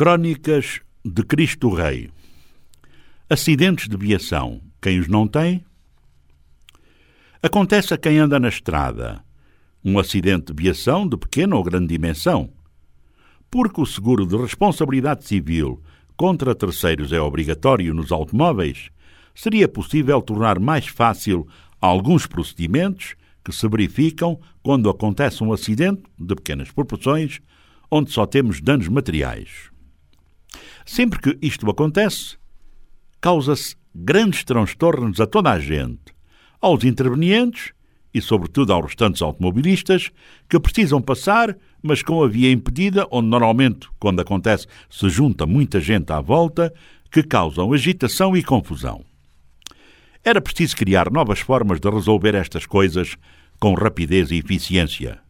Crónicas de Cristo Rei. Acidentes de viação. Quem os não tem? Acontece a quem anda na estrada. Um acidente de viação de pequena ou grande dimensão. Porque o seguro de responsabilidade civil contra terceiros é obrigatório nos automóveis, seria possível tornar mais fácil alguns procedimentos que se verificam quando acontece um acidente de pequenas proporções, onde só temos danos materiais. Sempre que isto acontece, causa-se grandes transtornos a toda a gente, aos intervenientes e, sobretudo, aos restantes automobilistas que precisam passar, mas com a via impedida, onde normalmente, quando acontece, se junta muita gente à volta, que causam agitação e confusão. Era preciso criar novas formas de resolver estas coisas com rapidez e eficiência.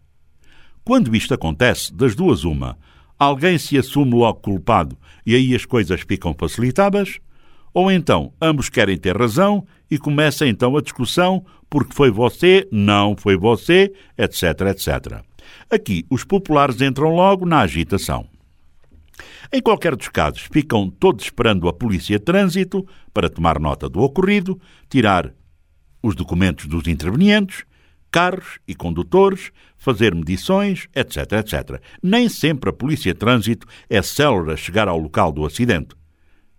Quando isto acontece, das duas uma, alguém se assume logo culpado e aí as coisas ficam facilitadas, ou então ambos querem ter razão e começa então a discussão porque foi você, não foi você, etc, etc. Aqui os populares entram logo na agitação. Em qualquer dos casos, ficam todos esperando a polícia de trânsito para tomar nota do ocorrido, tirar os documentos dos intervenientes carros e condutores, fazer medições, etc, etc. Nem sempre a polícia de trânsito é célere a chegar ao local do acidente.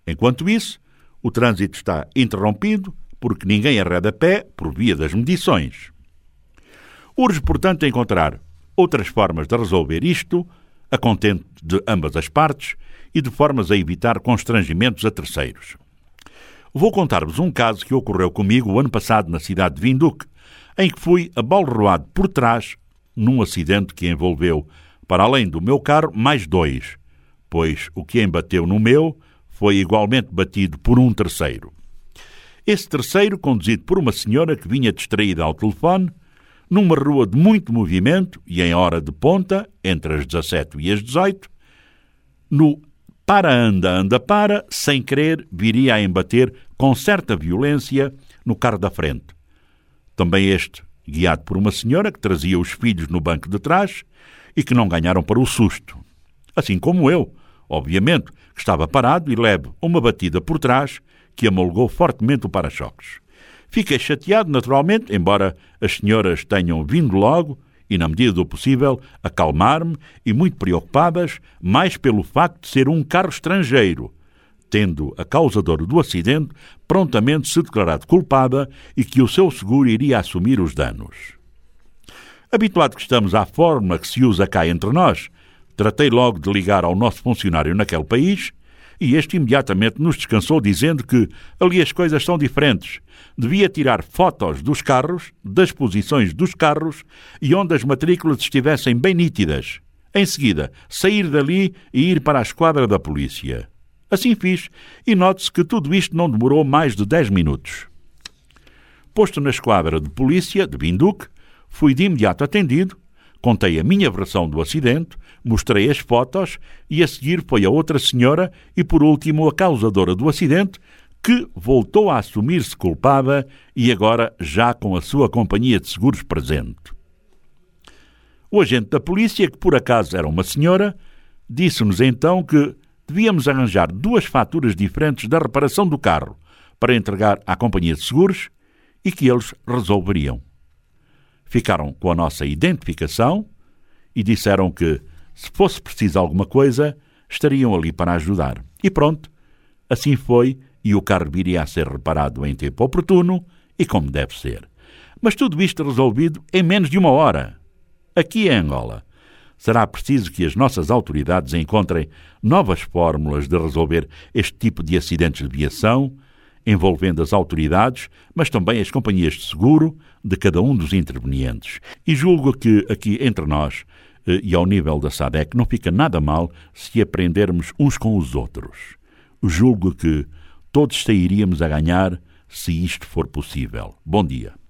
Enquanto isso, o trânsito está interrompido porque ninguém arreda a pé por via das medições. Urge, portanto, encontrar outras formas de resolver isto, a contente de ambas as partes e de formas a evitar constrangimentos a terceiros. Vou contar-vos um caso que ocorreu comigo o ano passado na cidade de Vinduque, em que fui abalroado por trás num acidente que envolveu, para além do meu carro, mais dois, pois o que embateu no meu foi igualmente batido por um terceiro. Esse terceiro, conduzido por uma senhora que vinha distraída ao telefone, numa rua de muito movimento e em hora de ponta, entre as 17 e as 18, no para-anda, anda-para, sem querer, viria a embater com certa violência no carro da frente também este, guiado por uma senhora que trazia os filhos no banco de trás e que não ganharam para o susto. Assim como eu, obviamente, que estava parado e leve uma batida por trás que amolgou fortemente o para-choques. Fiquei chateado, naturalmente, embora as senhoras tenham vindo logo e, na medida do possível, acalmar-me e muito preocupadas, mais pelo facto de ser um carro estrangeiro tendo a causadora do acidente prontamente se declarado culpada e que o seu seguro iria assumir os danos. Habituado que estamos à forma que se usa cá entre nós, tratei logo de ligar ao nosso funcionário naquele país e este imediatamente nos descansou dizendo que ali as coisas são diferentes. Devia tirar fotos dos carros, das posições dos carros e onde as matrículas estivessem bem nítidas. Em seguida, sair dali e ir para a esquadra da polícia. Assim fiz, e note-se que tudo isto não demorou mais de dez minutos. Posto na esquadra de polícia de Vinduque, fui de imediato atendido, contei a minha versão do acidente, mostrei as fotos e a seguir foi a outra senhora e por último a causadora do acidente, que voltou a assumir-se culpada e agora já com a sua companhia de seguros presente. O agente da polícia, que por acaso era uma senhora, disse-nos então que devíamos arranjar duas faturas diferentes da reparação do carro para entregar à companhia de seguros e que eles resolveriam. Ficaram com a nossa identificação e disseram que, se fosse preciso alguma coisa, estariam ali para ajudar. E pronto, assim foi e o carro viria a ser reparado em tempo oportuno e como deve ser. Mas tudo isto resolvido em menos de uma hora. Aqui em Angola será preciso que as nossas autoridades encontrem novas fórmulas de resolver este tipo de acidentes de viação, envolvendo as autoridades, mas também as companhias de seguro de cada um dos intervenientes. E julgo que aqui entre nós eh, e ao nível da SADEC não fica nada mal se aprendermos uns com os outros. Julgo que todos sairíamos a ganhar se isto for possível. Bom dia.